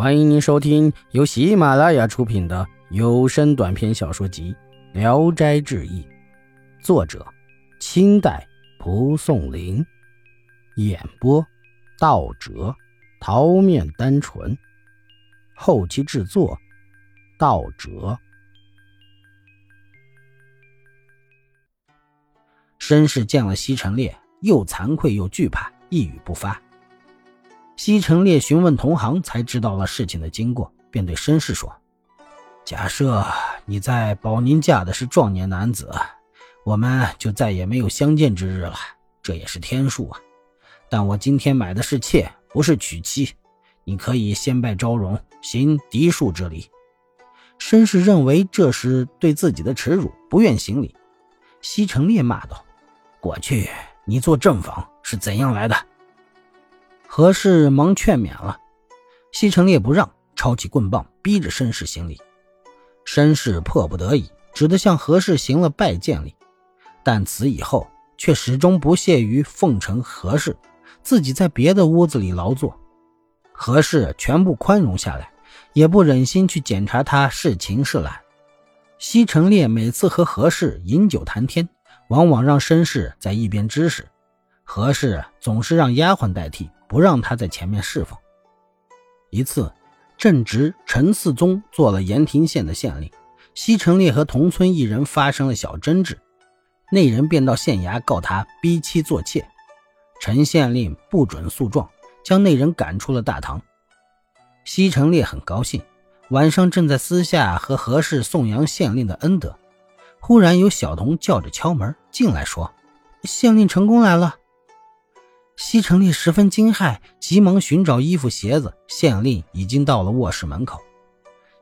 欢迎您收听由喜马拉雅出品的有声短篇小说集《聊斋志异》，作者：清代蒲松龄，演播：道哲、桃面单纯，后期制作：道哲。绅士见了西城烈，又惭愧又惧怕，一语不发。西城烈询问同行，才知道了事情的经过，便对绅士说：“假设你在保宁嫁的是壮年男子，我们就再也没有相见之日了，这也是天数啊。但我今天买的是妾，不是娶妻，你可以先拜昭容，行嫡庶之礼。”绅士认为这是对自己的耻辱，不愿行礼。西城烈骂道：“过去你做正房是怎样来的？”何氏忙劝勉了，西城烈不让，抄起棍棒逼着绅士行礼。绅士迫不得已，只得向何氏行了拜见礼，但此以后却始终不屑于奉承何氏，自己在别的屋子里劳作。何氏全部宽容下来，也不忍心去检查他是勤是懒。西城烈每次和何氏饮酒谈天，往往让绅士在一边支使，何氏总是让丫鬟代替。不让他在前面侍奉。一次，正值陈四宗做了盐亭县的县令，西城烈和同村一人发生了小争执，那人便到县衙告他逼妻做妾。陈县令不准诉状，将那人赶出了大堂。西城烈很高兴，晚上正在私下和何氏颂扬县令的恩德，忽然有小童叫着敲门进来，说：“县令成功来了。”西城烈十分惊骇，急忙寻找衣服鞋子。县令已经到了卧室门口。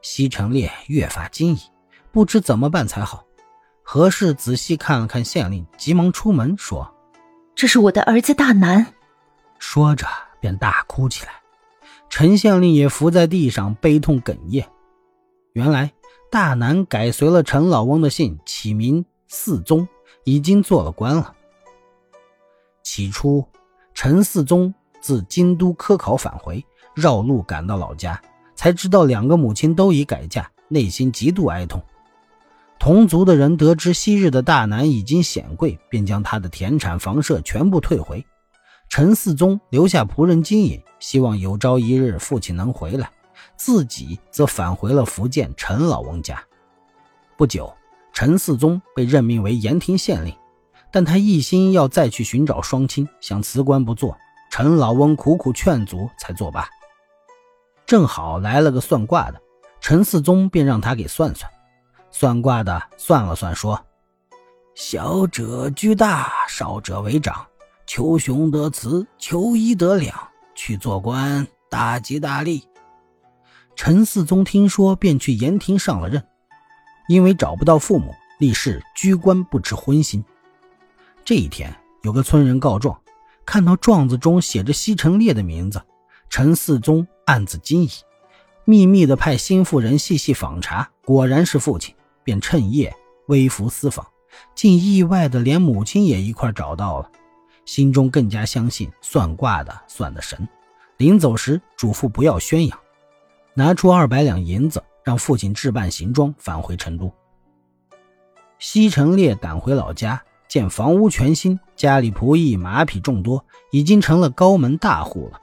西城烈越发惊疑，不知怎么办才好。何氏仔细看了看县令，急忙出门说：“这是我的儿子大南。”说着便大哭起来。陈县令也伏在地上悲痛哽咽。原来大南改随了陈老翁的姓，起名四宗，已经做了官了。起初。陈四宗自京都科考返回，绕路赶到老家，才知道两个母亲都已改嫁，内心极度哀痛。同族的人得知昔日的大难已经显贵，便将他的田产房舍全部退回。陈四宗留下仆人经营，希望有朝一日父亲能回来，自己则返回了福建陈老翁家。不久，陈四宗被任命为盐亭县令。但他一心要再去寻找双亲，想辞官不做。陈老翁苦苦劝阻，才作罢。正好来了个算卦的，陈四宗便让他给算算。算卦的算了算，说：“小者居大，少者为长。求雄得雌，求一得两。去做官，大吉大利。”陈四宗听说，便去盐亭上了任。因为找不到父母，立誓居官不知荤腥。这一天，有个村人告状，看到状子中写着西城烈的名字，陈四宗暗自惊疑，秘密的派心腹人细细访查，果然是父亲，便趁夜微服私访，竟意外的连母亲也一块找到了，心中更加相信算卦的算的神。临走时嘱咐不要宣扬，拿出二百两银子，让父亲置办行装返回成都。西城烈赶回老家。见房屋全新，家里仆役马匹众多，已经成了高门大户了。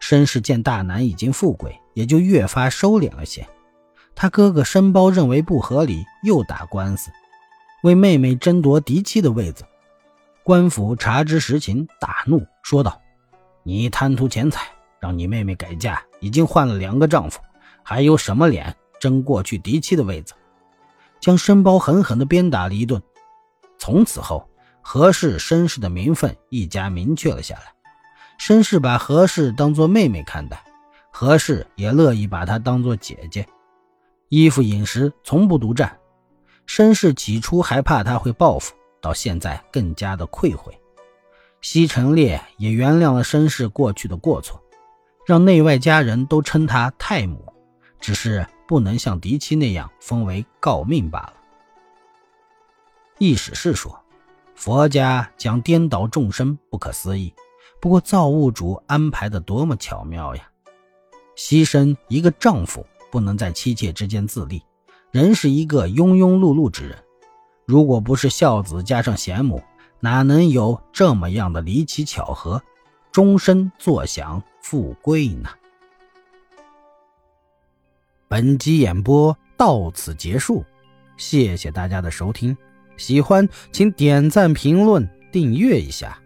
绅士见大南已经富贵，也就越发收敛了些。他哥哥申包认为不合理，又打官司，为妹妹争夺嫡妻的位子。官府查知实情，大怒，说道：“你贪图钱财，让你妹妹改嫁，已经换了两个丈夫，还有什么脸争过去嫡妻的位子？”将申包狠狠地鞭打了一顿。从此后，何氏、申氏的名分一家明确了下来。申氏把何氏当作妹妹看待，何氏也乐意把她当作姐姐。衣服饮食从不独占。申氏起初还怕他会报复，到现在更加的愧悔。西城烈也原谅了申氏过去的过错，让内外家人都称他太母，只是不能像嫡妻那样封为诰命罢了。意史是说，佛家将颠倒众生，不可思议。不过造物主安排的多么巧妙呀！牺牲一个丈夫不能在妻妾之间自立，仍是一个庸庸碌碌之人。如果不是孝子加上贤母，哪能有这么样的离奇巧合，终身坐享富贵呢？本集演播到此结束，谢谢大家的收听。喜欢请点赞、评论、订阅一下。